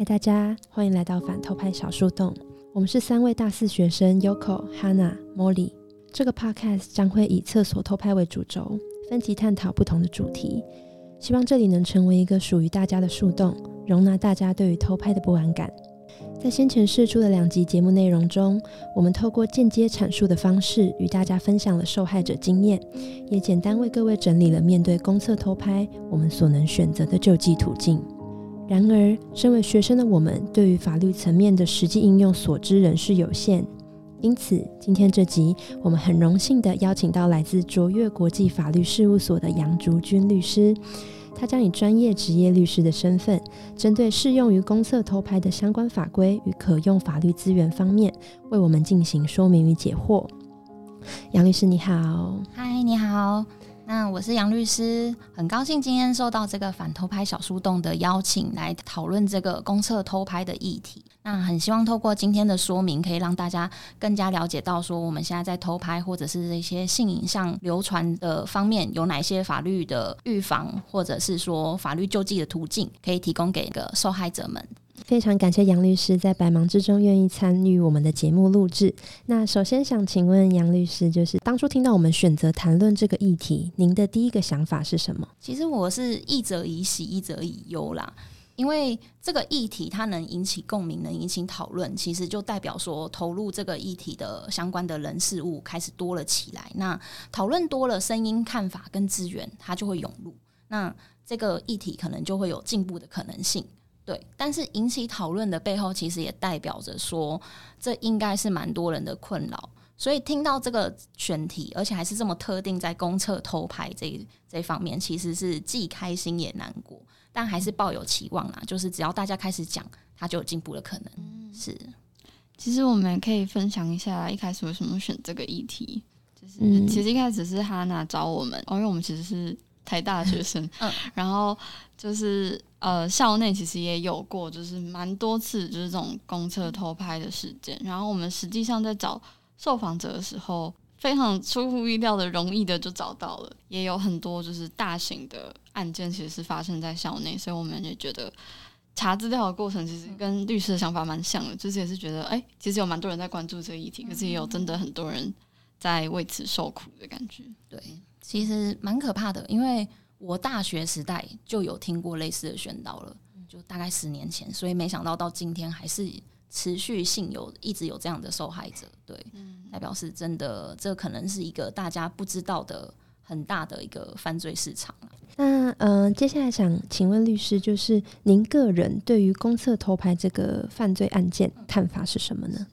嗨，大家欢迎来到反偷拍小树洞。我们是三位大四学生 Yoko、Hanna、Molly。这个 podcast 将会以厕所偷拍为主轴，分级探讨不同的主题。希望这里能成为一个属于大家的树洞，容纳大家对于偷拍的不安感。在先前试出的两集节目内容中，我们透过间接阐述的方式，与大家分享了受害者经验，也简单为各位整理了面对公厕偷拍我们所能选择的救济途径。然而，身为学生的我们，对于法律层面的实际应用所知仍是有限。因此，今天这集，我们很荣幸地邀请到来自卓越国际法律事务所的杨竹君律师。他将以专业职业律师的身份，针对适用于公厕偷拍的相关法规与可用法律资源方面，为我们进行说明与解惑。杨律师，你好。嗨，你好。那我是杨律师，很高兴今天受到这个反偷拍小树洞的邀请，来讨论这个公厕偷拍的议题。那很希望透过今天的说明，可以让大家更加了解到，说我们现在在偷拍或者是这些性影像流传的方面，有哪些法律的预防，或者是说法律救济的途径，可以提供给个受害者们。非常感谢杨律师在百忙之中愿意参与我们的节目录制。那首先想请问杨律师，就是当初听到我们选择谈论这个议题，您的第一个想法是什么？其实我是一则以喜，一则以忧啦。因为这个议题它能引起共鸣，能引起讨论，其实就代表说投入这个议题的相关的人事物开始多了起来。那讨论多了，声音、看法跟资源，它就会涌入。那这个议题可能就会有进步的可能性。对，但是引起讨论的背后，其实也代表着说，这应该是蛮多人的困扰。所以听到这个选题，而且还是这么特定在公厕偷拍这这方面，其实是既开心也难过，但还是抱有期望啦。就是只要大家开始讲，它就有进步的可能。是，其实我们可以分享一下一开始为什么选这个议题。就是其实一开始是哈娜找我们，哦，因为我们其实是台大学生，嗯，然后就是。呃，校内其实也有过，就是蛮多次，就是这种公厕偷拍的事件。然后我们实际上在找受访者的时候，非常出乎意料的容易的就找到了，也有很多就是大型的案件其实是发生在校内，所以我们也觉得查资料的过程其实跟律师的想法蛮像的，就是也是觉得，哎，其实有蛮多人在关注这个议题，可是也有真的很多人在为此受苦的感觉。对，其实蛮可怕的，因为。我大学时代就有听过类似的宣导了，就大概十年前，所以没想到到今天还是持续性有一直有这样的受害者，对，代表是真的，这可能是一个大家不知道的很大的一个犯罪市场那嗯，接下来想请问律师，就是您个人对于公厕偷拍这个犯罪案件看法是什么呢？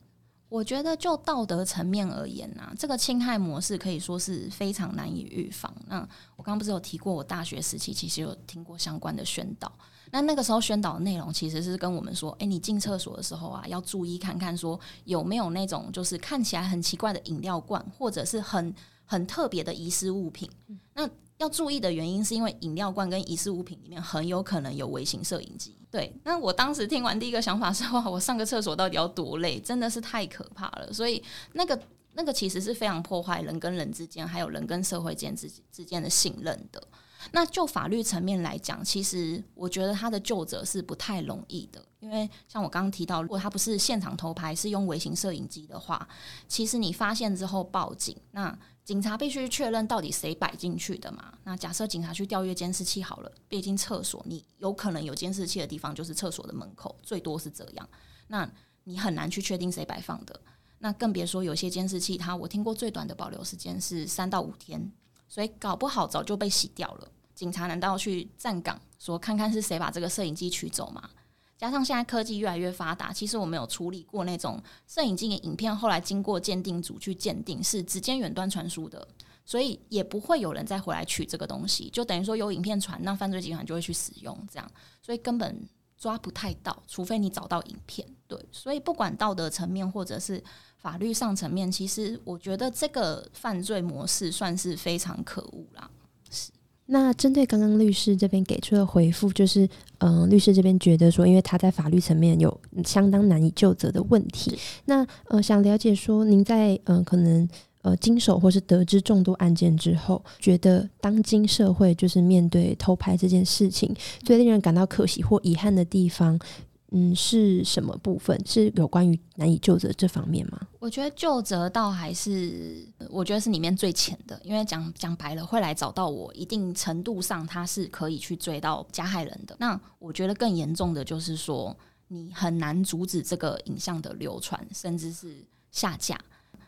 我觉得就道德层面而言啊，这个侵害模式可以说是非常难以预防。那我刚刚不是有提过，我大学时期其实有听过相关的宣导。那那个时候宣导的内容其实是跟我们说，哎，你进厕所的时候啊，要注意看看说有没有那种就是看起来很奇怪的饮料罐，或者是很很特别的遗失物品。那要注意的原因是因为饮料罐跟疑似物品里面很有可能有微型摄影机。对，那我当时听完第一个想法是 哇，我上个厕所到底要多累？真的是太可怕了。所以那个那个其实是非常破坏人跟人之间，还有人跟社会间之之间的信任的。那就法律层面来讲，其实我觉得他的救责是不太容易的，因为像我刚刚提到，如果他不是现场偷拍，是用微型摄影机的话，其实你发现之后报警，那。警察必须确认到底谁摆进去的嘛？那假设警察去调阅监视器好了，毕竟厕所你有可能有监视器的地方就是厕所的门口，最多是这样。那你很难去确定谁摆放的，那更别说有些监视器，它我听过最短的保留时间是三到五天，所以搞不好早就被洗掉了。警察难道要去站岗说看看是谁把这个摄影机取走吗？加上现在科技越来越发达，其实我们有处理过那种摄影机的影片，后来经过鉴定组去鉴定是直接远端传输的，所以也不会有人再回来取这个东西，就等于说有影片传，那犯罪集团就会去使用这样，所以根本抓不太到，除非你找到影片。对，所以不管道德层面或者是法律上层面，其实我觉得这个犯罪模式算是非常可恶啦。那针对刚刚律师这边给出的回复，就是，嗯，律师这边觉得说，因为他在法律层面有相当难以就责的问题。那呃，想了解说，您在嗯，可能呃，经手或是得知众多案件之后，觉得当今社会就是面对偷拍这件事情，最令人感到可惜或遗憾的地方，嗯，是什么部分？是有关于难以救责这方面吗？我觉得救责倒还是，我觉得是里面最浅的，因为讲讲白了，会来找到我，一定程度上他是可以去追到加害人的。那我觉得更严重的就是说，你很难阻止这个影像的流传，甚至是下架。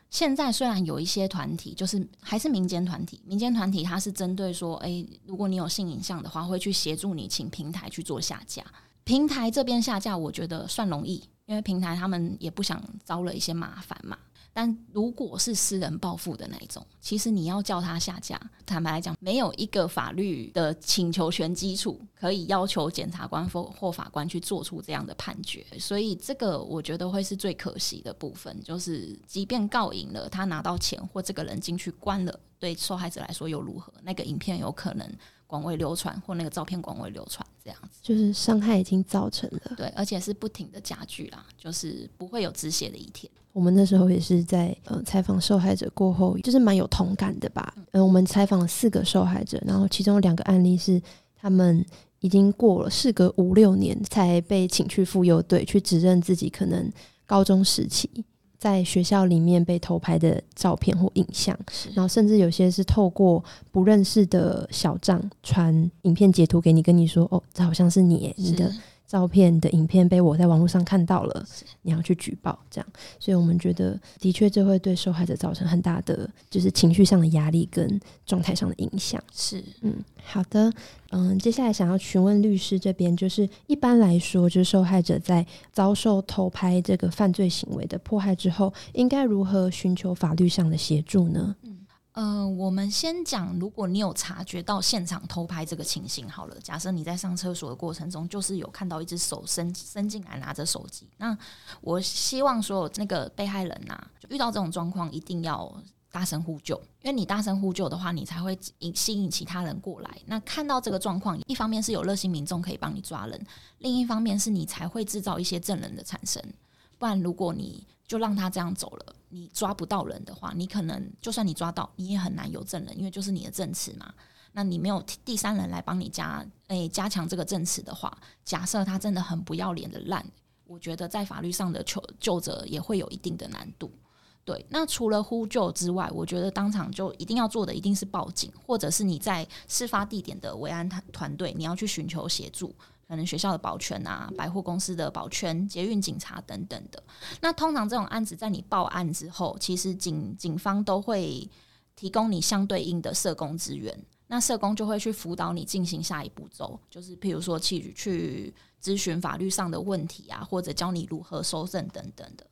现在虽然有一些团体，就是还是民间团体，民间团体它是针对说，诶，如果你有性影像的话，会去协助你请平台去做下架。平台这边下架，我觉得算容易，因为平台他们也不想招了一些麻烦嘛。但如果是私人报复的那一种，其实你要叫他下架，坦白来讲，没有一个法律的请求权基础可以要求检察官或或法官去做出这样的判决，所以这个我觉得会是最可惜的部分，就是即便告赢了，他拿到钱或这个人进去关了，对受害者来说又如何？那个影片有可能广为流传，或那个照片广为流传，这样子就是伤害已经造成了，对，而且是不停的加剧啦，就是不会有止血的一天。我们那时候也是在呃采访受害者过后，就是蛮有同感的吧。嗯，我们采访了四个受害者，然后其中有两个案例是他们已经过了事隔五六年才被请去妇幼队去指认自己可能高中时期在学校里面被偷拍的照片或影像，然后甚至有些是透过不认识的小账传影片截图给你，跟你说哦，这好像是你，你的。照片的影片被我在网络上看到了，你要去举报，这样，所以我们觉得的确这会对受害者造成很大的就是情绪上的压力跟状态上的影响。是，嗯，好的，嗯，接下来想要询问律师这边，就是一般来说，就是受害者在遭受偷拍这个犯罪行为的迫害之后，应该如何寻求法律上的协助呢？嗯，嗯我们先讲，如果你有察觉到现场偷拍这个情形，好了，假设你在上厕所的过程中，就是有看到一只手伸伸进来拿着手机，那我希望所有那个被害人呐，遇到这种状况，一定要大声呼救，因为你大声呼救的话，你才会引吸引其他人过来。那看到这个状况，一方面是有热心民众可以帮你抓人，另一方面是你才会制造一些证人的产生。不然，如果你就让他这样走了，你抓不到人的话，你可能就算你抓到，你也很难有证人，因为就是你的证词嘛。那你没有第三人来帮你加，诶，加强这个证词的话，假设他真的很不要脸的烂，我觉得在法律上的求救者也会有一定的难度。对，那除了呼救之外，我觉得当场就一定要做的一定是报警，或者是你在事发地点的维安团团队，你要去寻求协助。可能学校的保全啊，百货公司的保全、捷运警察等等的。那通常这种案子在你报案之后，其实警警方都会提供你相对应的社工资源。那社工就会去辅导你进行下一步骤，就是譬如说去去咨询法律上的问题啊，或者教你如何收证等等的。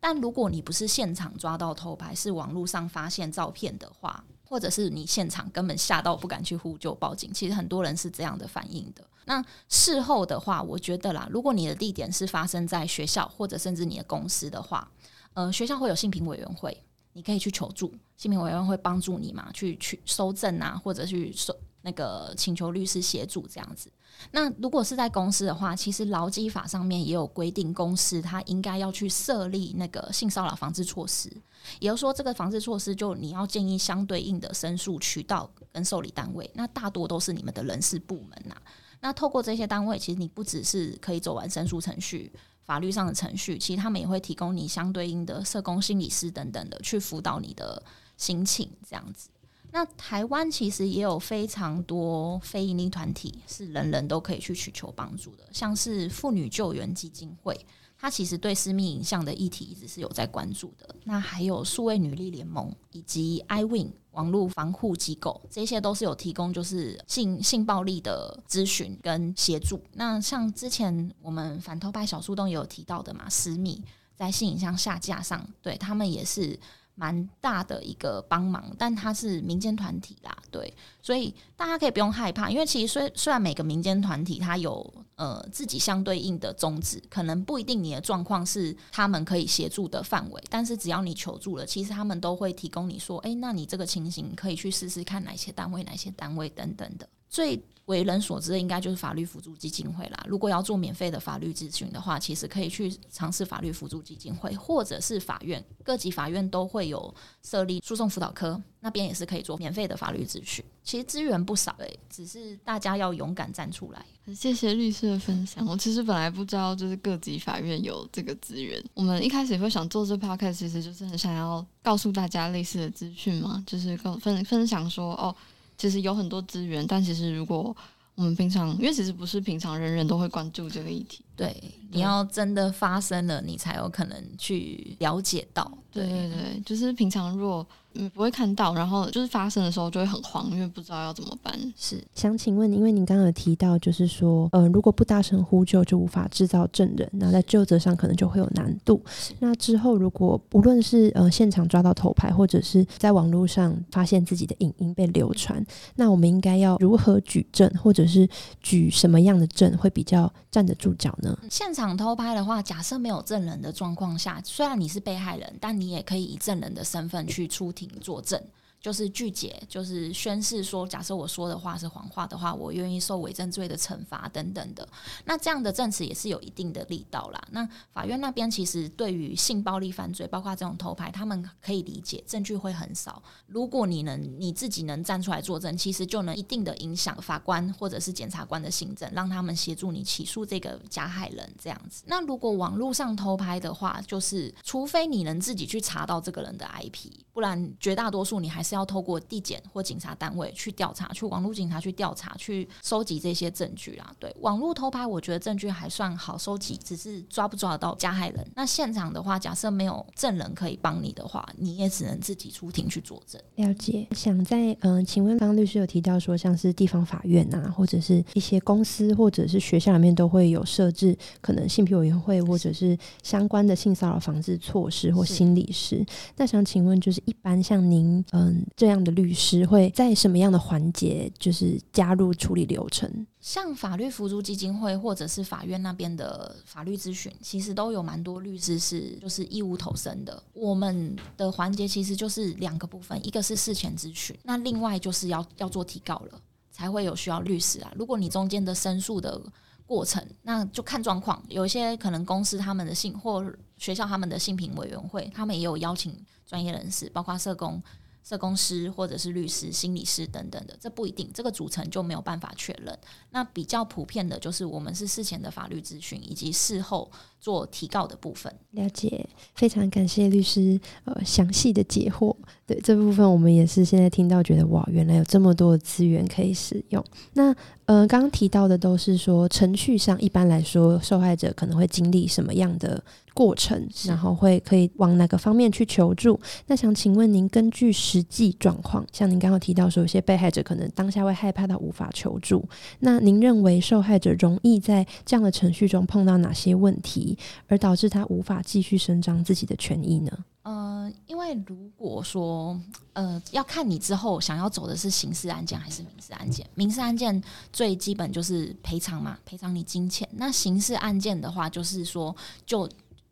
但如果你不是现场抓到偷拍，是网络上发现照片的话，或者是你现场根本吓到不敢去呼救报警，其实很多人是这样的反应的。那事后的话，我觉得啦，如果你的地点是发生在学校或者甚至你的公司的话，呃，学校会有性平委员会，你可以去求助，性平委员会帮助你嘛，去去收证啊，或者去收那个请求律师协助这样子。那如果是在公司的话，其实劳基法上面也有规定，公司它应该要去设立那个性骚扰防治措施，也就是说，这个防治措施就你要建议相对应的申诉渠道跟受理单位，那大多都是你们的人事部门呐。那透过这些单位，其实你不只是可以走完申诉程序、法律上的程序，其实他们也会提供你相对应的社工、心理师等等的去辅导你的心情，这样子。那台湾其实也有非常多非营利团体，是人人都可以去寻求帮助的，像是妇女救援基金会。它其实对私密影像的议题一直是有在关注的。那还有数位女力联盟以及 iWin 网络防护机构，这些都是有提供就是性性暴力的咨询跟协助。那像之前我们反偷拍小树洞也有提到的嘛，私密在性影像下架上，对他们也是。蛮大的一个帮忙，但它是民间团体啦，对，所以大家可以不用害怕，因为其实虽虽然每个民间团体它有呃自己相对应的宗旨，可能不一定你的状况是他们可以协助的范围，但是只要你求助了，其实他们都会提供你说，哎，那你这个情形可以去试试看哪些单位、哪些单位等等的。最为人所知的应该就是法律辅助基金会啦。如果要做免费的法律咨询的话，其实可以去尝试法律辅助基金会，或者是法院，各级法院都会有设立诉讼辅导科，那边也是可以做免费的法律咨询。其实资源不少诶，只是大家要勇敢站出来。谢谢律师的分享。我其实本来不知道，就是各级法院有这个资源。我们一开始也会想做这 podcast，其实就是很想要告诉大家类似的资讯嘛，就是跟分分享说哦。其实有很多资源，但其实如果我们平常，因为其实不是平常人人都会关注这个议题。对，你要真的发生了，你才有可能去了解到。对对对，就是平常如果。嗯，不会看到，然后就是发生的时候就会很慌，因为不知道要怎么办。是想请问，因为您刚刚有提到，就是说，呃，如果不大声呼救，就无法制造证人，那在救责上可能就会有难度。那之后，如果无论是呃现场抓到头牌，或者是在网络上发现自己的影音被流传，那我们应该要如何举证，或者是举什么样的证会比较站得住脚呢？现场偷拍的话，假设没有证人的状况下，虽然你是被害人，但你也可以以证人的身份去出。作证。就是拒绝，就是宣誓说，假设我说的话是谎话的话，我愿意受伪证罪的惩罚等等的。那这样的证词也是有一定的力道啦。那法院那边其实对于性暴力犯罪，包括这种偷拍，他们可以理解，证据会很少。如果你能你自己能站出来作证，其实就能一定的影响法官或者是检察官的行政，让他们协助你起诉这个加害人这样子。那如果网络上偷拍的话，就是除非你能自己去查到这个人的 IP，不然绝大多数你还是。是要透过地检或警察单位去调查，去网络警察去调查，去收集这些证据啊。对，网络偷拍，我觉得证据还算好收集，只是抓不抓得到加害人。那现场的话，假设没有证人可以帮你的话，你也只能自己出庭去作证。了解。想在嗯，请问刚律师有提到说，像是地方法院啊，或者是一些公司或者是学校里面都会有设置可能性平委员会或者是相关的性骚扰防治措施或心理师。那想请问，就是一般像您嗯。这样的律师会在什么样的环节，就是加入处理流程？像法律扶助基金会或者是法院那边的法律咨询，其实都有蛮多律师是就是义务投身的。我们的环节其实就是两个部分，一个是事前咨询，那另外就是要要做提告了，才会有需要律师啊。如果你中间的申诉的过程，那就看状况。有一些可能公司他们的性或学校他们的性评委员会，他们也有邀请专业人士，包括社工。社工师或者是律师、心理师等等的，这不一定，这个组成就没有办法确认。那比较普遍的就是我们是事前的法律咨询，以及事后做提告的部分。了解，非常感谢律师呃详细的解惑。对这部分，我们也是现在听到觉得哇，原来有这么多的资源可以使用。那呃，刚刚提到的都是说程序上，一般来说受害者可能会经历什么样的？过程，然后会可以往哪个方面去求助？那想请问您，根据实际状况，像您刚刚提到说，有些被害者可能当下会害怕到无法求助，那您认为受害者容易在这样的程序中碰到哪些问题，而导致他无法继续伸张自己的权益呢？呃，因为如果说呃要看你之后想要走的是刑事案件还是民事案件，民事案件最基本就是赔偿嘛，赔偿你金钱。那刑事案件的话，就是说就。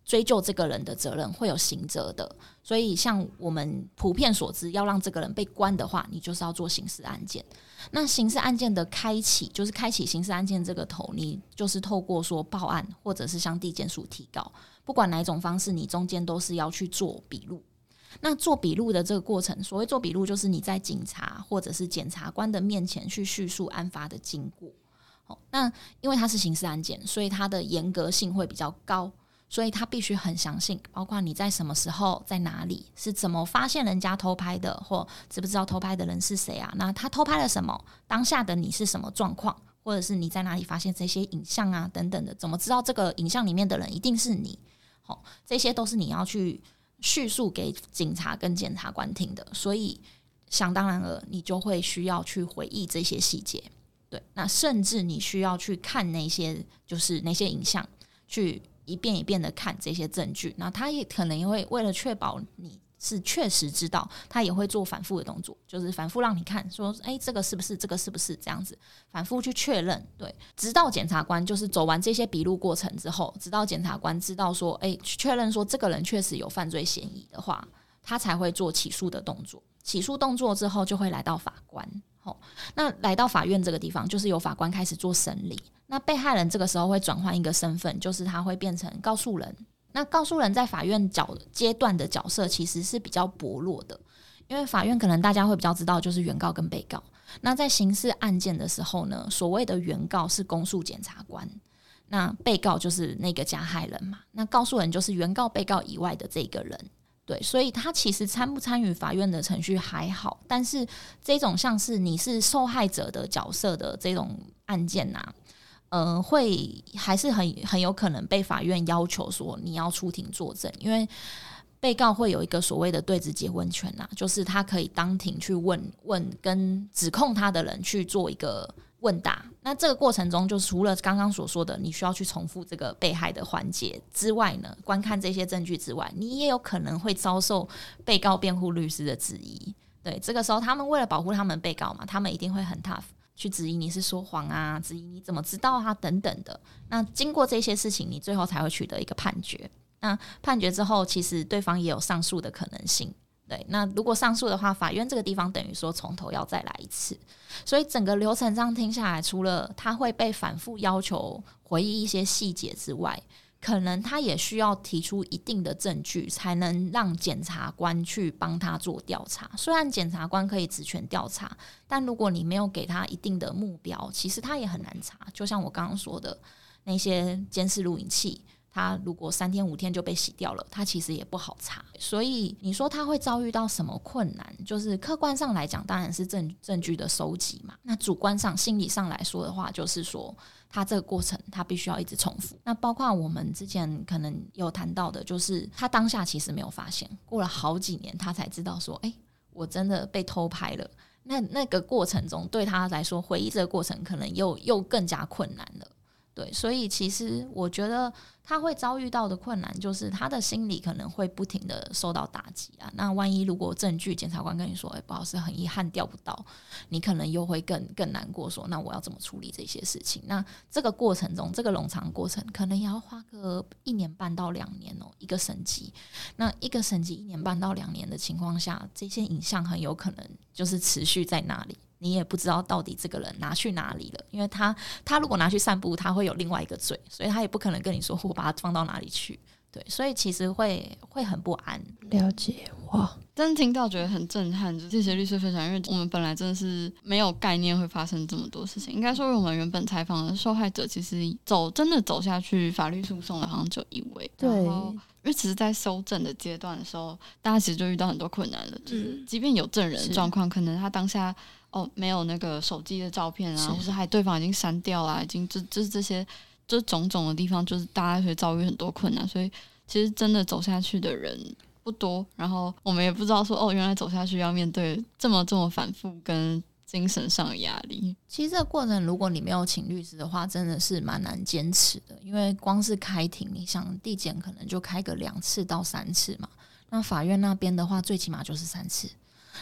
追究这个人的责任会有刑责的，所以像我们普遍所知，要让这个人被关的话，你就是要做刑事案件。那刑事案件的开启，就是开启刑事案件这个头，你就是透过说报案，或者是向地检署提告，不管哪种方式，你中间都是要去做笔录。那做笔录的这个过程，所谓做笔录，就是你在警察或者是检察官的面前去叙述案发的经过。好，那因为它是刑事案件，所以它的严格性会比较高。所以他必须很详细，包括你在什么时候、在哪里、是怎么发现人家偷拍的，或知不知道偷拍的人是谁啊？那他偷拍了什么？当下的你是什么状况？或者是你在哪里发现这些影像啊？等等的，怎么知道这个影像里面的人一定是你？好，这些都是你要去叙述给警察跟检察官听的。所以想当然了，你就会需要去回忆这些细节。对，那甚至你需要去看那些，就是那些影像去。一遍一遍的看这些证据，那他也可能也会为了确保你是确实知道，他也会做反复的动作，就是反复让你看，说，哎，这个是不是？这个是不是？这样子反复去确认，对，直到检察官就是走完这些笔录过程之后，直到检察官知道说，哎，确认说这个人确实有犯罪嫌疑的话，他才会做起诉的动作。起诉动作之后，就会来到法官。那来到法院这个地方，就是由法官开始做审理。那被害人这个时候会转换一个身份，就是他会变成告诉人。那告诉人在法院角阶段的角色其实是比较薄弱的，因为法院可能大家会比较知道就是原告跟被告。那在刑事案件的时候呢，所谓的原告是公诉检察官，那被告就是那个加害人嘛。那告诉人就是原告、被告以外的这个人，对，所以他其实参不参与法院的程序还好，但是这种像是你是受害者的角色的这种案件呐。嗯，会还是很很有可能被法院要求说你要出庭作证，因为被告会有一个所谓的对质结问权呐，就是他可以当庭去问问跟指控他的人去做一个问答。那这个过程中，就除了刚刚所说的你需要去重复这个被害的环节之外呢，观看这些证据之外，你也有可能会遭受被告辩护律师的质疑。对，这个时候他们为了保护他们被告嘛，他们一定会很 tough。去质疑你是说谎啊，质疑你怎么知道啊等等的。那经过这些事情，你最后才会取得一个判决。那判决之后，其实对方也有上诉的可能性。对，那如果上诉的话，法院这个地方等于说从头要再来一次。所以整个流程这样听下来，除了他会被反复要求回忆一些细节之外，可能他也需要提出一定的证据，才能让检察官去帮他做调查。虽然检察官可以职权调查，但如果你没有给他一定的目标，其实他也很难查。就像我刚刚说的那些监视录影器。他如果三天五天就被洗掉了，他其实也不好查。所以你说他会遭遇到什么困难？就是客观上来讲，当然是证证据的收集嘛。那主观上、心理上来说的话，就是说他这个过程他必须要一直重复。那包括我们之前可能有谈到的，就是他当下其实没有发现，过了好几年他才知道说，哎，我真的被偷拍了。那那个过程中对他来说，回忆这个过程可能又又更加困难了。对，所以其实我觉得他会遭遇到的困难，就是他的心理可能会不停的受到打击啊。那万一如果证据检察官跟你说，哎，不好意思，很遗憾调不到，你可能又会更更难过，说那我要怎么处理这些事情？那这个过程中，这个冗长过程可能也要花个一年半到两年哦，一个审级。那一个审级一年半到两年的情况下，这些影像很有可能就是持续在那里。你也不知道到底这个人拿去哪里了，因为他他如果拿去散步，他会有另外一个罪，所以他也不可能跟你说我把它放到哪里去。对，所以其实会会很不安。了解哇，真的听到觉得很震撼。就这些律师分享，因为我们本来真的是没有概念会发生这么多事情。应该说，我们原本采访的受害者，其实走真的走下去法律诉讼的，好像就一位。对，因为其实，在收证的阶段的时候，大家其实就遇到很多困难了。就是即便有证人状况，可能他当下。哦，没有那个手机的照片啊，或是还对方已经删掉了，已经就就是这些，就种种的地方，就是大家会遭遇很多困难，所以其实真的走下去的人不多。然后我们也不知道说，哦，原来走下去要面对这么这么反复跟精神上的压力。其实这个过程，如果你没有请律师的话，真的是蛮难坚持的，因为光是开庭，你想递检可能就开个两次到三次嘛，那法院那边的话，最起码就是三次。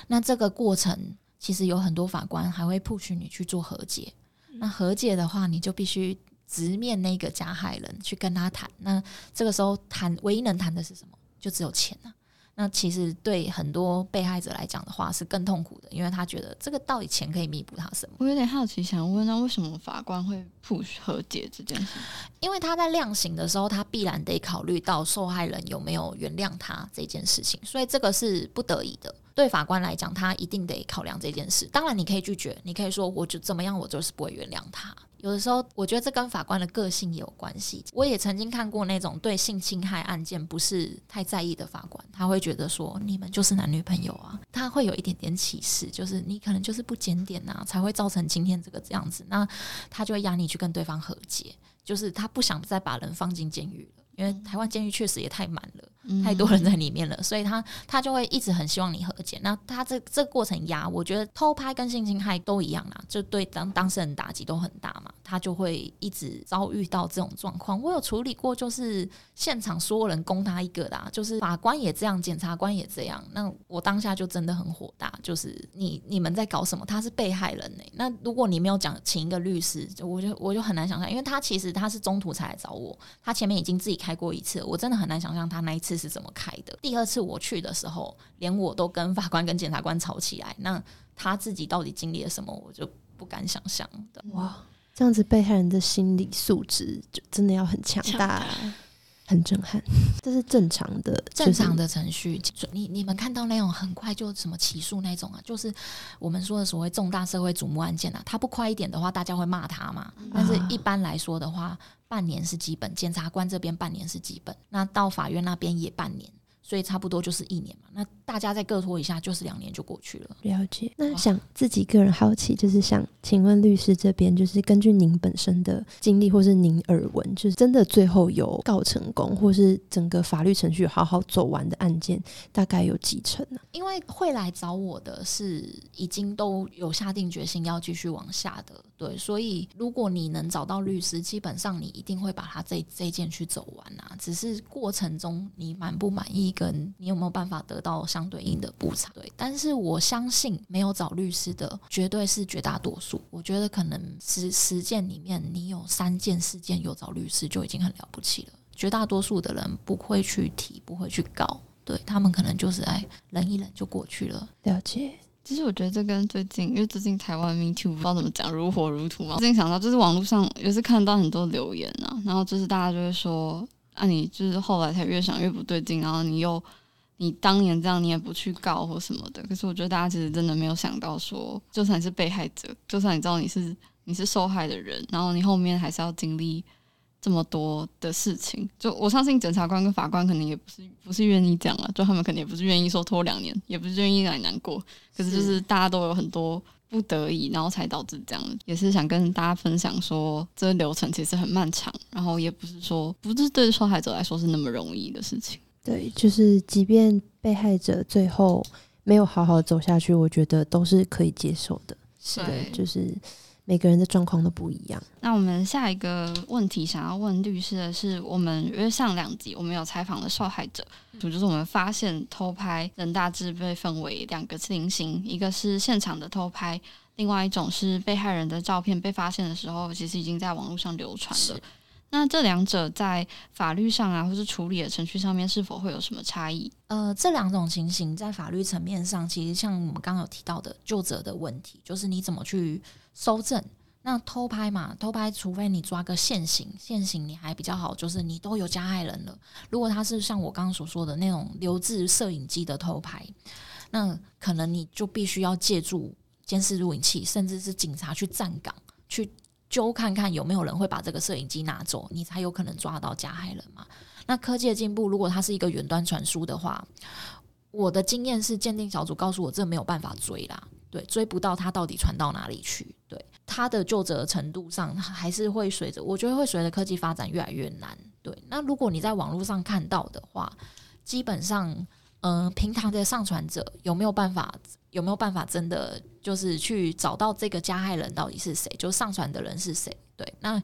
那这个过程。其实有很多法官还会 push 你去做和解，那和解的话，你就必须直面那个加害人去跟他谈。那这个时候谈，唯一能谈的是什么？就只有钱啊。那其实对很多被害者来讲的话，是更痛苦的，因为他觉得这个到底钱可以弥补他什么？我有点好奇，想问，那为什么法官会 push 和解这件事？因为他在量刑的时候，他必然得考虑到受害人有没有原谅他这件事情，所以这个是不得已的。对法官来讲，他一定得考量这件事。当然，你可以拒绝，你可以说我就怎么样，我就是不会原谅他。有的时候，我觉得这跟法官的个性也有关系。我也曾经看过那种对性侵害案件不是太在意的法官，他会觉得说你们就是男女朋友啊，他会有一点点歧视，就是你可能就是不检点呐，才会造成今天这个这样子。那他就会压你去跟对方和解，就是他不想再把人放进监狱了。因为台湾监狱确实也太满了，太多人在里面了，所以他他就会一直很希望你和解。那他这这个过程压，我觉得偷拍跟性侵害都一样啦，就对当当事人打击都很大嘛，他就会一直遭遇到这种状况。我有处理过，就是现场所有人攻他一个啦，就是法官也这样，检察官也这样。那我当下就真的很火大，就是你你们在搞什么？他是被害人呢。那如果你没有讲请一个律师，我就我就很难想象，因为他其实他是中途才来找我，他前面已经自己。开过一次，我真的很难想象他那一次是怎么开的。第二次我去的时候，连我都跟法官跟检察官吵起来，那他自己到底经历了什么，我就不敢想象的。哇，这样子被害人的心理素质就真的要很强大。很震撼，这是正常的正常的程序。你你们看到那种很快就什么起诉那种啊，就是我们说的所谓重大社会瞩目案件啊，他不快一点的话，大家会骂他嘛。但是一般来说的话，半年是基本，检察官这边半年是基本，那到法院那边也半年。所以差不多就是一年嘛，那大家再各拖一下，就是两年就过去了。了解。那想自己个人好奇，就是想请问律师这边，就是根据您本身的经历，或是您耳闻，就是真的最后有告成功，或是整个法律程序好好走完的案件，大概有几成呢？因为会来找我的是已经都有下定决心要继续往下的，对。所以如果你能找到律师，基本上你一定会把他这这件去走完啊。只是过程中你满不满意？跟你有没有办法得到相对应的补偿？对，但是我相信没有找律师的绝对是绝大多数。我觉得可能十十件里面，你有三件、四件有找律师就已经很了不起了。绝大多数的人不会去提，不会去告，对他们可能就是哎忍一忍就过去了。了解。其实我觉得这跟最近，因为最近台湾 Me Too 不知道怎么讲，如火如荼嘛。最近想到就是网络上也是看到很多留言啊，然后就是大家就会说。啊，你就是后来才越想越不对劲，然后你又你当年这样，你也不去告或什么的。可是我觉得大家其实真的没有想到，说就算你是被害者，就算你知道你是你是受害的人，然后你后面还是要经历这么多的事情。就我相信检察官跟法官肯定也不是不是愿意这样啊，就他们肯定也不是愿意说拖两年，也不是愿意让你难过。可是就是大家都有很多。不得已，然后才导致这样。也是想跟大家分享说，这个流程其实很漫长，然后也不是说不是对受害者来说是那么容易的事情。对，就是即便被害者最后没有好好走下去，我觉得都是可以接受的。是，就是。每个人的状况都不一样。那我们下一个问题想要问律师的是，我们约上两集我们有采访了受害者，就是我们发现偷拍人大致被分为两个情形，一个是现场的偷拍，另外一种是被害人的照片被发现的时候，其实已经在网络上流传了。那这两者在法律上啊，或是处理的程序上面，是否会有什么差异？呃，这两种情形在法律层面上，其实像我们刚刚有提到的就者的问题，就是你怎么去。收证，那偷拍嘛，偷拍，除非你抓个现行，现行你还比较好，就是你都有加害人了。如果他是像我刚刚所说的那种留置摄影机的偷拍，那可能你就必须要借助监视录影器，甚至是警察去站岗去揪看看有没有人会把这个摄影机拿走，你才有可能抓到加害人嘛。那科技的进步，如果它是一个远端传输的话，我的经验是鉴定小组告诉我，这没有办法追啦。对，追不到他到底传到哪里去？对，他的就责程度上还是会随着，我觉得会随着科技发展越来越难。对，那如果你在网络上看到的话，基本上，嗯，平台的上传者有没有办法？有没有办法真的就是去找到这个加害人到底是谁？就上传的人是谁？对，那。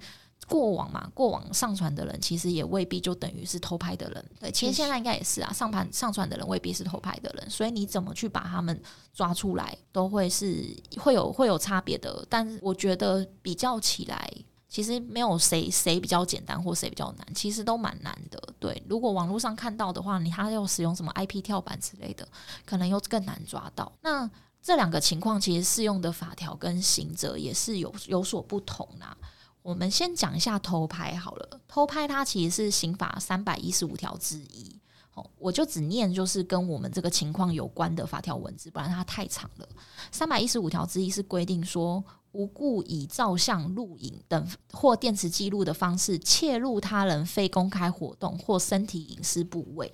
过往嘛，过往上传的人其实也未必就等于是偷拍的人。对，其实现在应该也是啊，上盘上传的人未必是偷拍的人，所以你怎么去把他们抓出来，都会是会有会有差别的。但是我觉得比较起来，其实没有谁谁比较简单或谁比较难，其实都蛮难的。对，如果网络上看到的话，你还要使用什么 IP 跳板之类的，可能又更难抓到。那这两个情况其实适用的法条跟刑责也是有有所不同啊。我们先讲一下偷拍好了，偷拍它其实是刑法三百一十五条之一。哦，我就只念就是跟我们这个情况有关的法条文字，不然它太长了。三百一十五条之一是规定说，无故以照相、录影等或电磁记录的方式窃入他人非公开活动或身体隐私部位。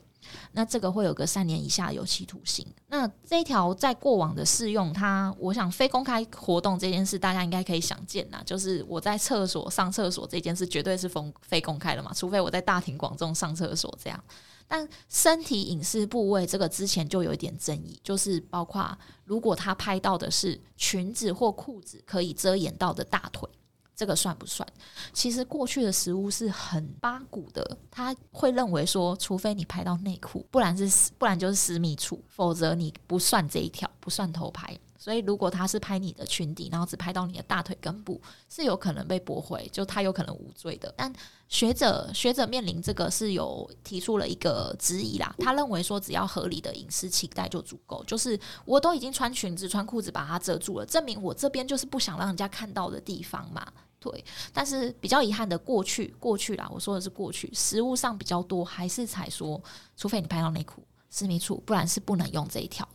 那这个会有个三年以下有期徒刑。那这条在过往的适用，它我想非公开活动这件事，大家应该可以想见呐，就是我在厕所上厕所这件事，绝对是非非公开的嘛，除非我在大庭广众上厕所这样。但身体隐私部位这个之前就有一点争议，就是包括如果他拍到的是裙子或裤子可以遮掩到的大腿。这个算不算？其实过去的食物是很八股的，他会认为说，除非你拍到内裤，不然是不然就是私密处，否则你不算这一条，不算偷拍。所以如果他是拍你的裙底，然后只拍到你的大腿根部，是有可能被驳回，就他有可能无罪的。但学者学者面临这个是有提出了一个质疑啦，他认为说只要合理的隐私期待就足够，就是我都已经穿裙子穿裤子把它遮住了，证明我这边就是不想让人家看到的地方嘛。对，但是比较遗憾的过去过去啦，我说的是过去，实物上比较多还是才说，除非你拍到内裤私密处，不然是不能用这一条。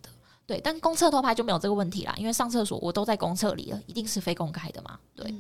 对，但公厕偷拍就没有这个问题啦，因为上厕所我都在公厕里了，一定是非公开的嘛。对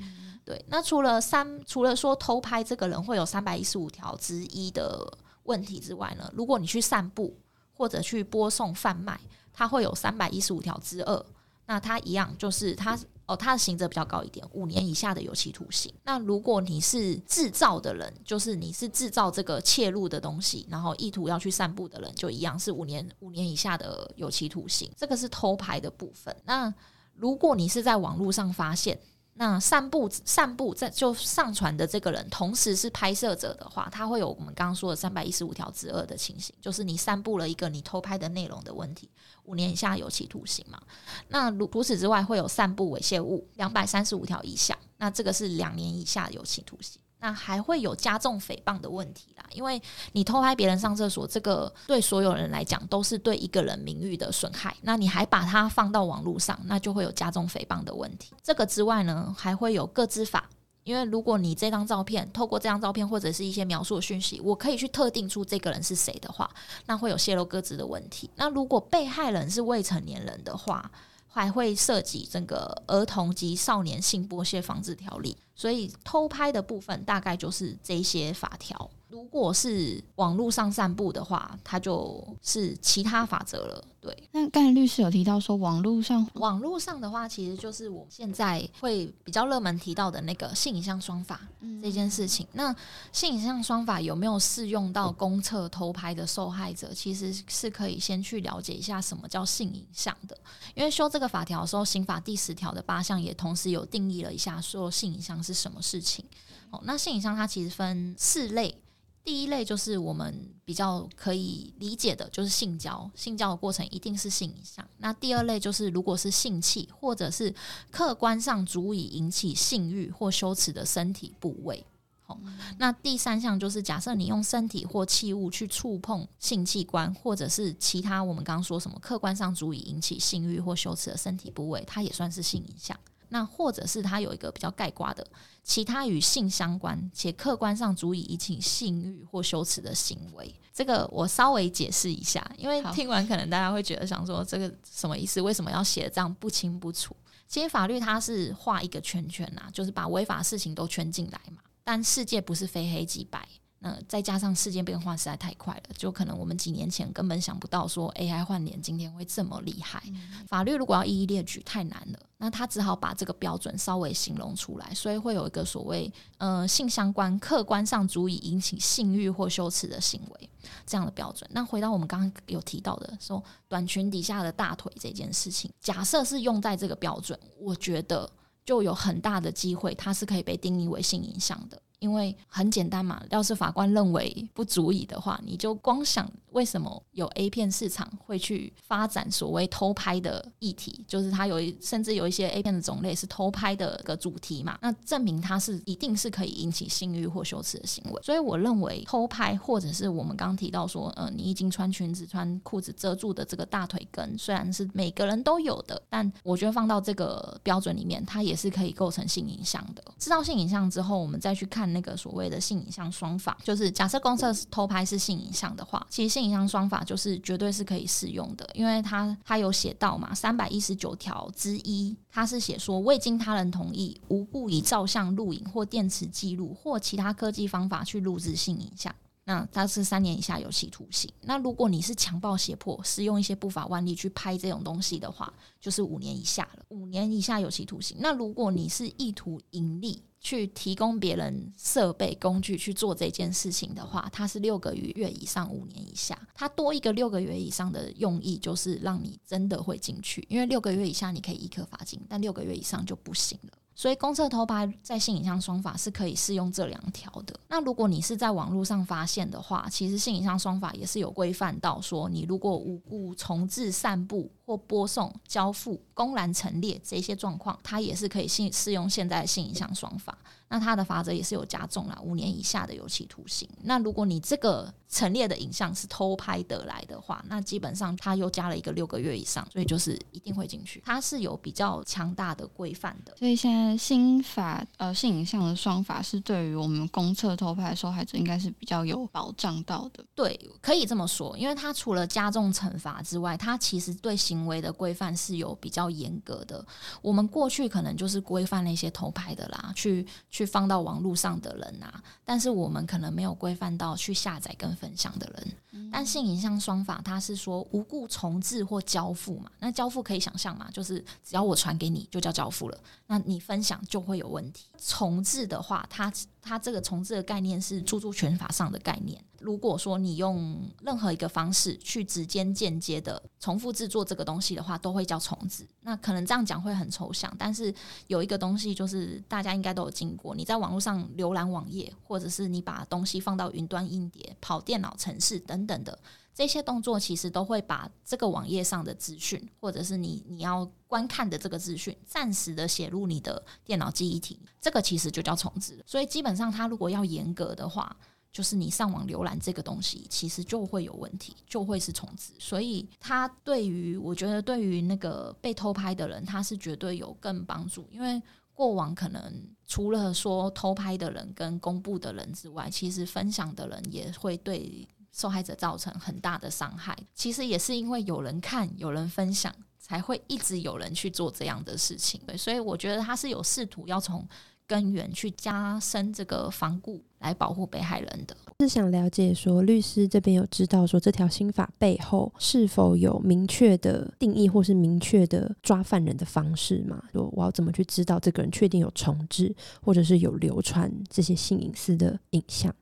对，那除了三，除了说偷拍这个人会有三百一十五条之一的问题之外呢，如果你去散步或者去播送贩卖，它会有三百一十五条之二，那它一样就是它。哦，他的刑责比较高一点，五年以下的有期徒刑。那如果你是制造的人，就是你是制造这个窃入的东西，然后意图要去散布的人，就一样是五年五年以下的有期徒刑。这个是偷拍的部分。那如果你是在网络上发现，那散布散布在就上传的这个人，同时是拍摄者的话，他会有我们刚刚说的三百一十五条之二的情形，就是你散布了一个你偷拍的内容的问题。五年以下有期徒刑嘛？那如除此之外，会有散布猥亵物两百三十五条以下，那这个是两年以下有期徒刑。那还会有加重诽谤的问题啦，因为你偷拍别人上厕所，这个对所有人来讲都是对一个人名誉的损害。那你还把它放到网络上，那就会有加重诽谤的问题。这个之外呢，还会有各资法。因为如果你这张照片透过这张照片或者是一些描述讯息，我可以去特定出这个人是谁的话，那会有泄露各自的问题。那如果被害人是未成年人的话，还会涉及整个儿童及少年性剥削防治条例。所以偷拍的部分大概就是这些法条。如果是网络上散布的话，它就是其他法则了。对，那刚才律师有提到说，网络上网络上的话，其实就是我现在会比较热门提到的那个性影像双法这件事情。那性影像双法有没有适用到公厕偷拍的受害者？其实是可以先去了解一下什么叫性影像的，因为修这个法条的时候，刑法第十条的八项也同时有定义了一下，说性影像是什么事情。哦，那性影像它其实分四类。第一类就是我们比较可以理解的，就是性交，性交的过程一定是性影像。那第二类就是如果是性器，或者是客观上足以引起性欲或羞耻的身体部位。好，那第三项就是假设你用身体或器物去触碰性器官，或者是其他我们刚刚说什么客观上足以引起性欲或羞耻的身体部位，它也算是性影像。那或者是它有一个比较概括的，其他与性相关且客观上足以引起性欲或羞耻的行为，这个我稍微解释一下，因为听完可能大家会觉得想说这个什么意思？为什么要写这样不清不楚？其实法律它是画一个圈圈呐，就是把违法事情都圈进来嘛。但世界不是非黑即白。那再加上事件变化实在太快了，就可能我们几年前根本想不到说 AI 换脸今天会这么厉害。法律如果要一一列举太难了，那他只好把这个标准稍微形容出来，所以会有一个所谓呃性相关、客观上足以引起性欲或羞耻的行为这样的标准。那回到我们刚刚有提到的说短裙底下的大腿这件事情，假设是用在这个标准，我觉得就有很大的机会，它是可以被定义为性影响的。因为很简单嘛，要是法官认为不足以的话，你就光想为什么有 A 片市场会去发展所谓偷拍的议题，就是它有一甚至有一些 A 片的种类是偷拍的个主题嘛，那证明它是一定是可以引起性欲或羞耻的行为。所以我认为偷拍或者是我们刚提到说，呃，你已经穿裙子、穿裤子遮住的这个大腿根，虽然是每个人都有的，但我觉得放到这个标准里面，它也是可以构成性影像的。知道性影像之后，我们再去看。那个所谓的性影像双法，就是假设公厕偷拍是性影像的话，其实性影像双法就是绝对是可以适用的，因为它它有写到嘛，三百一十九条之一，它是写说未经他人同意，无故以照相、录影或电池记录或其他科技方法去录制性影像，那它是三年以下有期徒刑。那如果你是强暴、胁迫、使用一些不法腕力去拍这种东西的话，就是五年以下了，五年以下有期徒刑。那如果你是意图盈利，去提供别人设备工具去做这件事情的话，它是六个月以上五年以下。它多一个六个月以上的用意，就是让你真的会进去。因为六个月以下你可以一颗罚金，但六个月以上就不行了。所以公厕偷拍在性影像双法是可以适用这两条的。那如果你是在网络上发现的话，其实性影像双法也是有规范到说，你如果无故重置散布或播送交付。公然陈列这些状况，它也是可以适适用现在的性影像双法。那它的法则也是有加重了，五年以下的有期徒刑。那如果你这个陈列的影像是偷拍得来的话，那基本上它又加了一个六个月以上，所以就是一定会进去。它是有比较强大的规范的。所以现在新法呃性影像的双法是对于我们公厕偷拍受害者应该是比较有保障到的。对，可以这么说，因为它除了加重惩罚之外，它其实对行为的规范是有比较严格的。我们过去可能就是规范那些偷拍的啦，去去。放到网络上的人啊，但是我们可能没有规范到去下载跟分享的人。但性影像双法，它是说无故重置或交付嘛？那交付可以想象嘛？就是只要我传给你，就叫交付了。那你分分享就会有问题。重置的话，它它这个重置的概念是著作权法上的概念。如果说你用任何一个方式去直接间接的重复制作这个东西的话，都会叫重置。那可能这样讲会很抽象，但是有一个东西就是大家应该都有经过。你在网络上浏览网页，或者是你把东西放到云端硬碟、跑电脑程式等等的这些动作，其实都会把这个网页上的资讯，或者是你你要观看的这个资讯，暂时的写入你的电脑记忆体。这个其实就叫重置。所以基本上，它如果要严格的话，就是你上网浏览这个东西，其实就会有问题，就会是重置。所以它对于我觉得对于那个被偷拍的人，他是绝对有更帮助。因为过往可能除了说偷拍的人跟公布的人之外，其实分享的人也会对受害者造成很大的伤害。其实也是因为有人看、有人分享，才会一直有人去做这样的事情。对，所以我觉得他是有试图要从。根源去加深这个防固，来保护被害人的。是想了解说，律师这边有知道说，这条新法背后是否有明确的定义，或是明确的抓犯人的方式吗？说我要怎么去知道这个人确定有重置，或者是有流传这些性隐私的影像？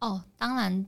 哦，当然，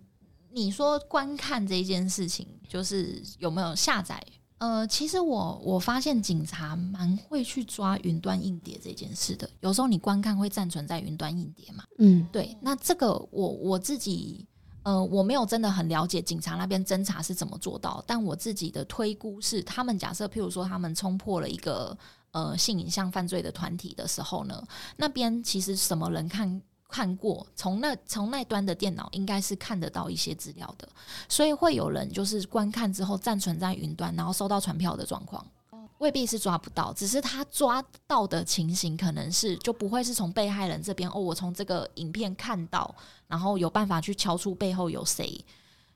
你说观看这件事情，就是有没有下载？呃，其实我我发现警察蛮会去抓云端硬碟这件事的。有时候你观看会暂存在云端硬碟嘛？嗯，对。那这个我我自己呃，我没有真的很了解警察那边侦查是怎么做到，但我自己的推估是，他们假设譬如说他们冲破了一个呃性影像犯罪的团体的时候呢，那边其实什么人看？看过，从那从那端的电脑应该是看得到一些资料的，所以会有人就是观看之后暂存在云端，然后收到传票的状况，未必是抓不到，只是他抓到的情形可能是就不会是从被害人这边哦，我从这个影片看到，然后有办法去敲出背后有谁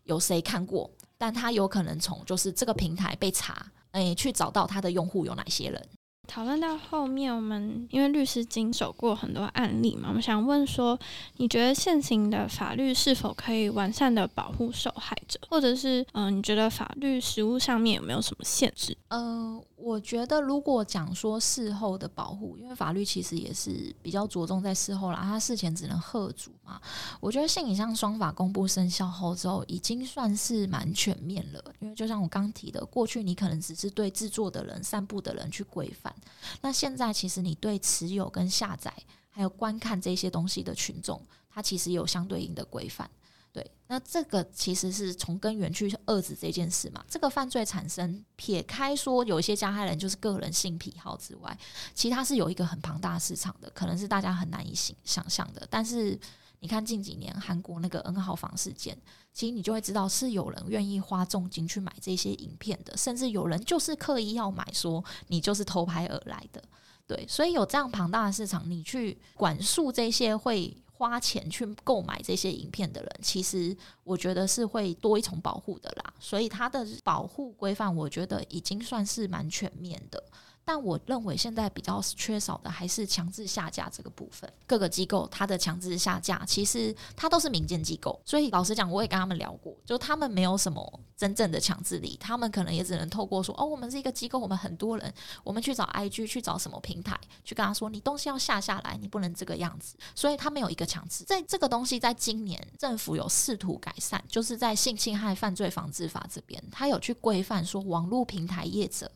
有谁看过，但他有可能从就是这个平台被查，诶，去找到他的用户有哪些人。讨论到后面，我们因为律师经手过很多案例嘛，我们想问说，你觉得现行的法律是否可以完善的保护受害者，或者是嗯，你觉得法律实务上面有没有什么限制？呃，我觉得如果讲说事后的保护，因为法律其实也是比较着重在事后啦，他事前只能贺阻嘛。我觉得性影像双法公布生效后之后，已经算是蛮全面了。因为就像我刚提的，过去你可能只是对制作的人、散布的人去规范。那现在其实你对持有跟下载还有观看这些东西的群众，它其实有相对应的规范。对，那这个其实是从根源去遏制这件事嘛。这个犯罪产生，撇开说有一些加害人就是个人性癖好之外，其他是有一个很庞大市场的，可能是大家很难以想想象的。但是你看近几年韩国那个 N 号房事件。其实你就会知道是有人愿意花重金去买这些影片的，甚至有人就是刻意要买，说你就是偷拍而来的，对，所以有这样庞大的市场，你去管束这些会花钱去购买这些影片的人，其实我觉得是会多一重保护的啦。所以它的保护规范，我觉得已经算是蛮全面的。但我认为现在比较缺少的还是强制下架这个部分。各个机构它的强制下架，其实它都是民间机构，所以老实讲，我也跟他们聊过，就他们没有什么真正的强制力，他们可能也只能透过说，哦，我们是一个机构，我们很多人，我们去找 IG，去找什么平台，去跟他说，你东西要下下来，你不能这个样子。所以他没有一个强制。在这个东西，在今年政府有试图改善，就是在性侵害犯罪防治法这边，他有去规范说，网络平台业者，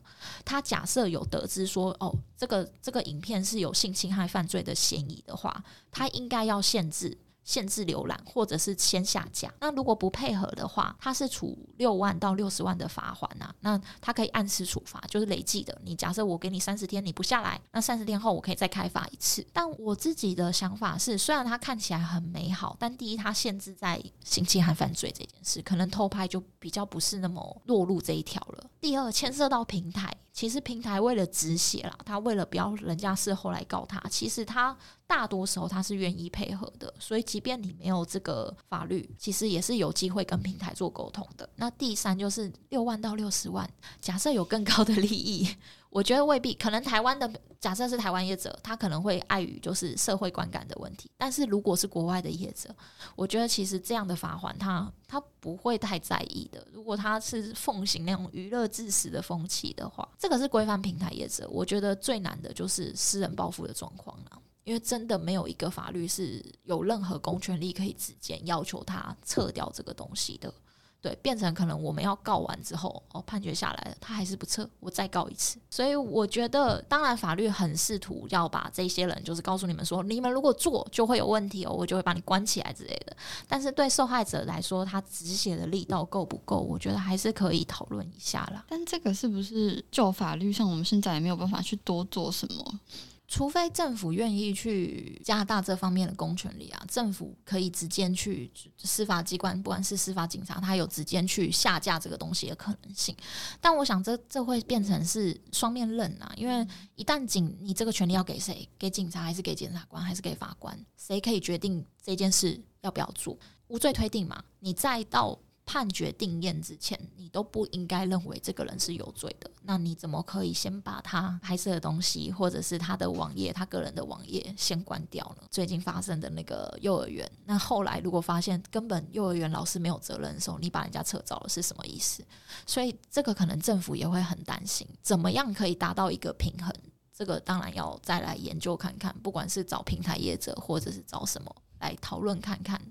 他假设有的。得知说哦，这个这个影片是有性侵害犯罪的嫌疑的话，他应该要限制限制浏览，或者是先下架。那如果不配合的话，它是处六万到六十万的罚款呐。那它可以按时处罚，就是累计的。你假设我给你三十天，你不下来，那三十天后我可以再开罚一次。但我自己的想法是，虽然它看起来很美好，但第一，它限制在性侵害犯罪这件事，可能偷拍就比较不是那么落入这一条了。第二，牵涉到平台。其实平台为了止血啦，他为了不要人家事后来告他，其实他大多时候他是愿意配合的。所以即便你没有这个法律，其实也是有机会跟平台做沟通的。那第三就是六万到六十万，假设有更高的利益。我觉得未必，可能台湾的假设是台湾业者，他可能会碍于就是社会观感的问题。但是如果是国外的业者，我觉得其实这样的罚款，他他不会太在意的。如果他是奉行那种娱乐至死的风气的话，这个是规范平台业者。我觉得最难的就是私人报复的状况了，因为真的没有一个法律是有任何公权力可以直接要求他撤掉这个东西的。对，变成可能我们要告完之后，哦，判决下来了，他还是不撤，我再告一次。所以我觉得，当然法律很试图要把这些人，就是告诉你们说，你们如果做就会有问题哦，我就会把你关起来之类的。但是对受害者来说，他止血的力道够不够？我觉得还是可以讨论一下啦。但这个是不是就法律上，我们现在也没有办法去多做什么？除非政府愿意去加大这方面的公权力啊，政府可以直接去司法机关，不管是司法警察，他有直接去下架这个东西的可能性。但我想，这这会变成是双面刃啊，因为一旦警你这个权利要给谁，给警察还是给检察官还是给法官，谁可以决定这件事要不要做？无罪推定嘛，你再到。判决定验之前，你都不应该认为这个人是有罪的。那你怎么可以先把他拍摄的东西，或者是他的网页、他个人的网页先关掉呢？最近发生的那个幼儿园，那后来如果发现根本幼儿园老师没有责任的时候，你把人家撤走了是什么意思？所以这个可能政府也会很担心，怎么样可以达到一个平衡？这个当然要再来研究看看，不管是找平台业者，或者是找什么来讨论看看。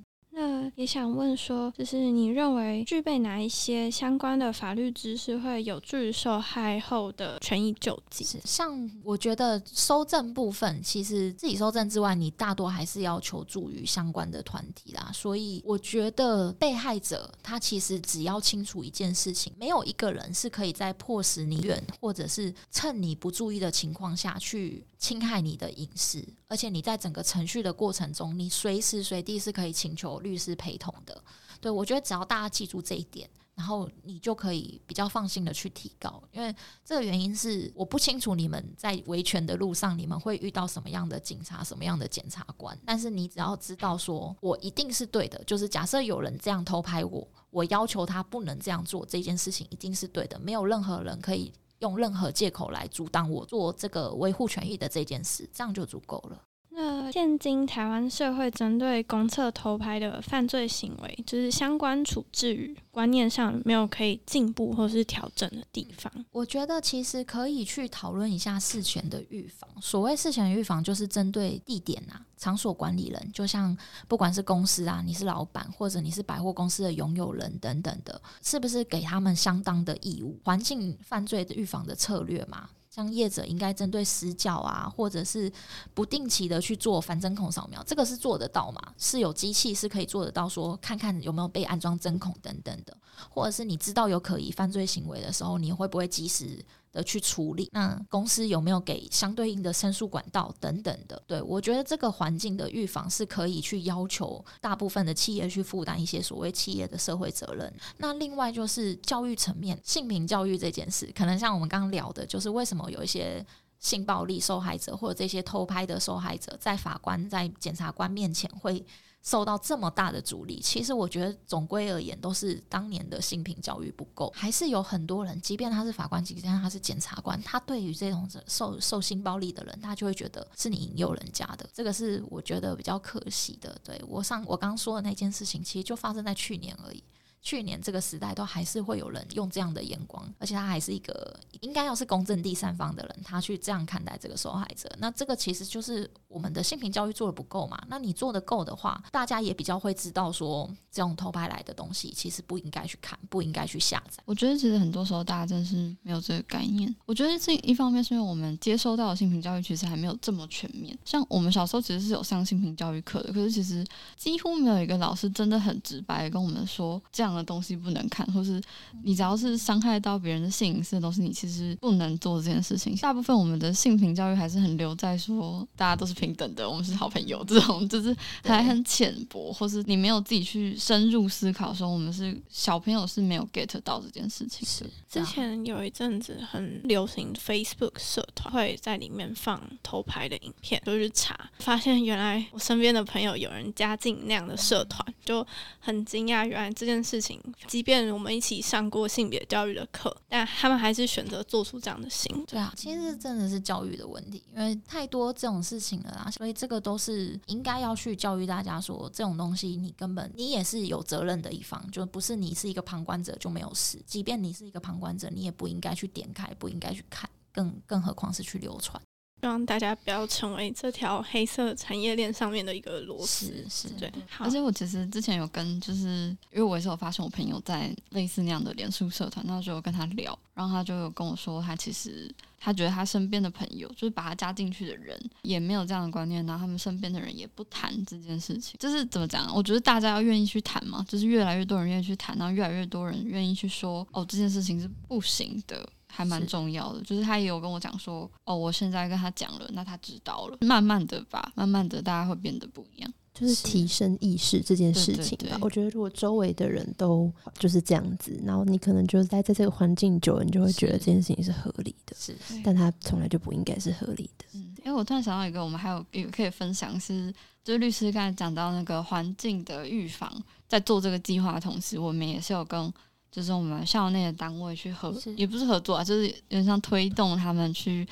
也想问说，就是你认为具备哪一些相关的法律知识会有助于受害后的权益救济？像我觉得收证部分，其实自己收证之外，你大多还是要求助于相关的团体啦。所以我觉得被害者他其实只要清楚一件事情，没有一个人是可以在迫使你远，或者是趁你不注意的情况下去侵害你的隐私，而且你在整个程序的过程中，你随时随地是可以请求。律师陪同的，对我觉得只要大家记住这一点，然后你就可以比较放心的去提高。因为这个原因是我不清楚你们在维权的路上，你们会遇到什么样的警察、什么样的检察官。但是你只要知道，说我一定是对的，就是假设有人这样偷拍我，我要求他不能这样做，这件事情一定是对的，没有任何人可以用任何借口来阻挡我做这个维护权益的这件事，这样就足够了。那现今台湾社会针对公厕偷拍的犯罪行为，就是相关处置与观念上没有可以进步或是调整的地方。我觉得其实可以去讨论一下事前的预防。所谓事前预防，就是针对地点啊、场所管理人，就像不管是公司啊，你是老板或者你是百货公司的拥有人等等的，是不是给他们相当的义务？环境犯罪的预防的策略嘛？像业者应该针对死角啊，或者是不定期的去做反针孔扫描，这个是做得到嘛？是有机器是可以做得到，说看看有没有被安装针孔等等的，或者是你知道有可疑犯罪行为的时候，你会不会及时？的去处理，那公司有没有给相对应的申诉管道等等的？对我觉得这个环境的预防是可以去要求大部分的企业去负担一些所谓企业的社会责任。那另外就是教育层面，性平教育这件事，可能像我们刚刚聊的，就是为什么有一些性暴力受害者或者这些偷拍的受害者，在法官在检察官面前会。受到这么大的阻力，其实我觉得总归而言都是当年的性平教育不够，还是有很多人，即便他是法官，即便他是检察官，他对于这种受受性暴力的人，他就会觉得是你引诱人家的，这个是我觉得比较可惜的。对我上我刚说的那件事情，其实就发生在去年而已。去年这个时代都还是会有人用这样的眼光，而且他还是一个应该要是公正第三方的人，他去这样看待这个受害者。那这个其实就是我们的性平教育做的不够嘛？那你做的够的话，大家也比较会知道说，这种偷拍来的东西其实不应该去看，不应该去下载。我觉得其实很多时候大家真是没有这个概念。我觉得这一方面是因为我们接收到的性平教育其实还没有这么全面。像我们小时候其实是有上性平教育课的，可是其实几乎没有一个老师真的很直白跟我们说这样的东西不能看，或是你只要是伤害到别人的性隐私的东西，你其实不能做这件事情。大部分我们的性平教育还是很留在说大家都是平等的，我们是好朋友这种，就是还很浅薄，或是你没有自己去深入思考说我们是小朋友是没有 get 到这件事情。是之前有一阵子很流行 Facebook 社团会在里面放偷拍的影片，就是查，发现原来我身边的朋友有人加进那样的社团，就很惊讶，原来这件事情，即便我们一起上过性别教育的课，但他们还是选择做出这样的行为。对啊，其实真的是教育的问题，因为太多这种事情了啦，所以这个都是应该要去教育大家说，这种东西你根本你也是有责任的一方，就不是你是一个旁观者就没有事，即便你是一个旁观者，你也不应该去点开，不应该去看，更更何况是去流传。希望大家不要成为这条黑色产业链上面的一个螺丝。是，对。而且我其实之前有跟，就是因为我也是有发现我朋友在类似那样的脸书社团，那时候跟他聊，然后他就有跟我说，他其实他觉得他身边的朋友，就是把他加进去的人，也没有这样的观念，然后他们身边的人也不谈这件事情。就是怎么讲？我觉得大家要愿意去谈嘛，就是越来越多人愿意去谈，然后越来越多人愿意去说，哦，这件事情是不行的。还蛮重要的，就是他也有跟我讲说，哦，我现在跟他讲了，那他知道了，慢慢的吧，慢慢的大家会变得不一样，就是提升意识这件事情吧。我觉得如果周围的人都就是这样子，然后你可能就待在在这个环境久了，你就会觉得这件事情是合理的，是，但他从来就不应该是合理的。嗯，因为我突然想到一个，我们还有一个可以分享是，就是律师刚才讲到那个环境的预防，在做这个计划的同时，我们也是有跟。就是我们校内的单位去合，也不是合作啊，就是有点像推动他们去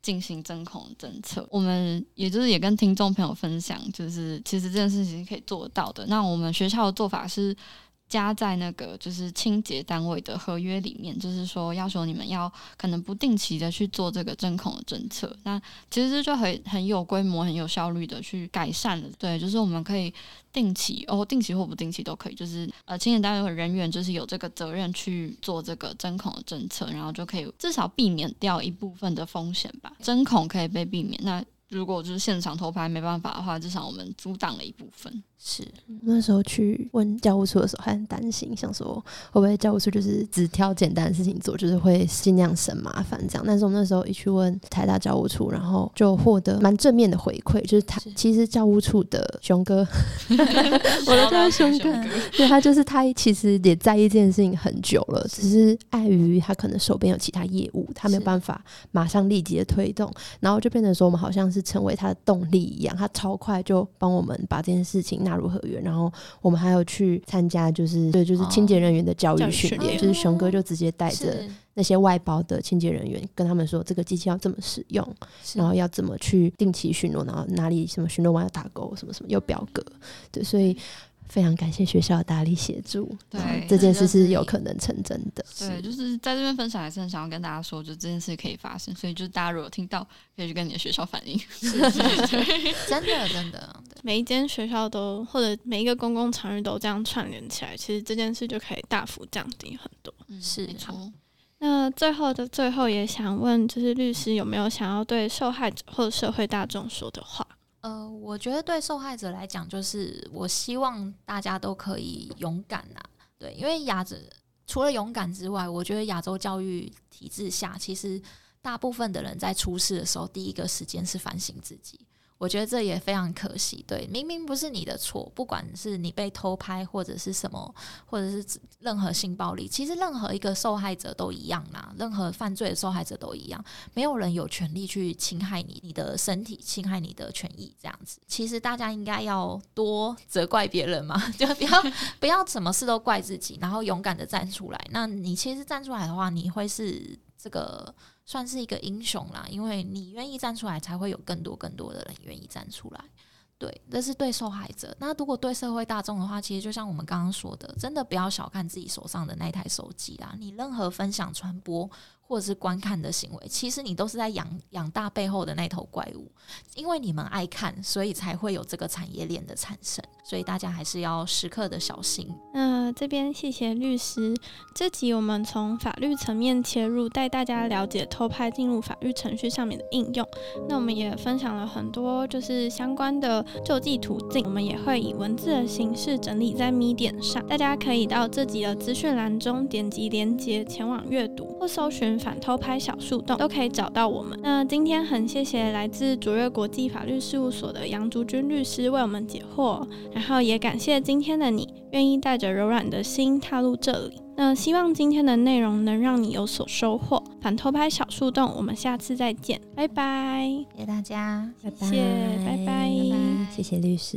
进行针孔政策。我们也就是也跟听众朋友分享，就是其实这件事情是可以做到的。那我们学校的做法是。加在那个就是清洁单位的合约里面，就是说要求你们要可能不定期的去做这个针孔的侦测。那其实就很很有规模、很有效率的去改善了。对，就是我们可以定期哦，定期或不定期都可以。就是呃，清洁单位和人员就是有这个责任去做这个针孔的侦测，然后就可以至少避免掉一部分的风险吧。针孔可以被避免，那如果就是现场偷拍没办法的话，至少我们阻挡了一部分。是那时候去问教务处的时候，还很担心，想说会不会教务处就是只挑简单的事情做，就是会尽量省麻烦这样。但是我们那时候一去问台大教务处，然后就获得蛮正面的回馈，就是他其实教务处的熊哥，我的叫熊哥，对他就是他其实也在意这件事情很久了，只是碍于他可能手边有其他业务，他没有办法马上立即的推动，然后就变成说我们好像是成为他的动力一样，他超快就帮我们把这件事情。纳入合约，然后我们还有去参加，就是对，就是清洁人员的教育训练，就是熊哥就直接带着那些外包的清洁人员，跟他们说这个机器要怎么使用，然后要怎么去定期巡逻，然后哪里什么巡逻完要打勾，什么什么有表格，对，所以。非常感谢学校的大力协助，对这件事是有可能成真的。对，就是在这边分享，还是很想要跟大家说，就这件事可以发生，所以就是大家如果听到，可以去跟你的学校反映。真的，真的，每一间学校都或者每一个公共场域都这样串联起来，其实这件事就可以大幅降低很多。是好。那最后的最后，也想问，就是律师有没有想要对受害者或者社会大众说的话？呃，我觉得对受害者来讲，就是我希望大家都可以勇敢呐。对，因为亚洲除了勇敢之外，我觉得亚洲教育体制下，其实大部分的人在出事的时候，第一个时间是反省自己。我觉得这也非常可惜，对，明明不是你的错，不管是你被偷拍或者是什么，或者是任何性暴力，其实任何一个受害者都一样啦，任何犯罪的受害者都一样，没有人有权利去侵害你你的身体，侵害你的权益，这样子。其实大家应该要多责怪别人嘛，就不要不要什么事都怪自己，然后勇敢的站出来。那你其实站出来的话，你会是这个。算是一个英雄啦，因为你愿意站出来，才会有更多更多的人愿意站出来。对，这是对受害者。那如果对社会大众的话，其实就像我们刚刚说的，真的不要小看自己手上的那台手机啦。你任何分享传播。或者是观看的行为，其实你都是在养养大背后的那头怪物。因为你们爱看，所以才会有这个产业链的产生。所以大家还是要时刻的小心。那这边谢谢律师，这集我们从法律层面切入，带大家了解偷拍进入法律程序上面的应用。那我们也分享了很多就是相关的救济途径，我们也会以文字的形式整理在咪点上，大家可以到这集的资讯栏中点击连接前往阅读，或搜寻反偷拍小树洞都可以找到我们。那今天很谢谢来自卓越国际法律事务所的杨竹君律师为我们解惑。然后也感谢今天的你，愿意带着柔软的心踏入这里。那希望今天的内容能让你有所收获。反偷拍小树洞，我们下次再见，拜拜！谢谢大家，谢谢，拜拜，谢谢律师。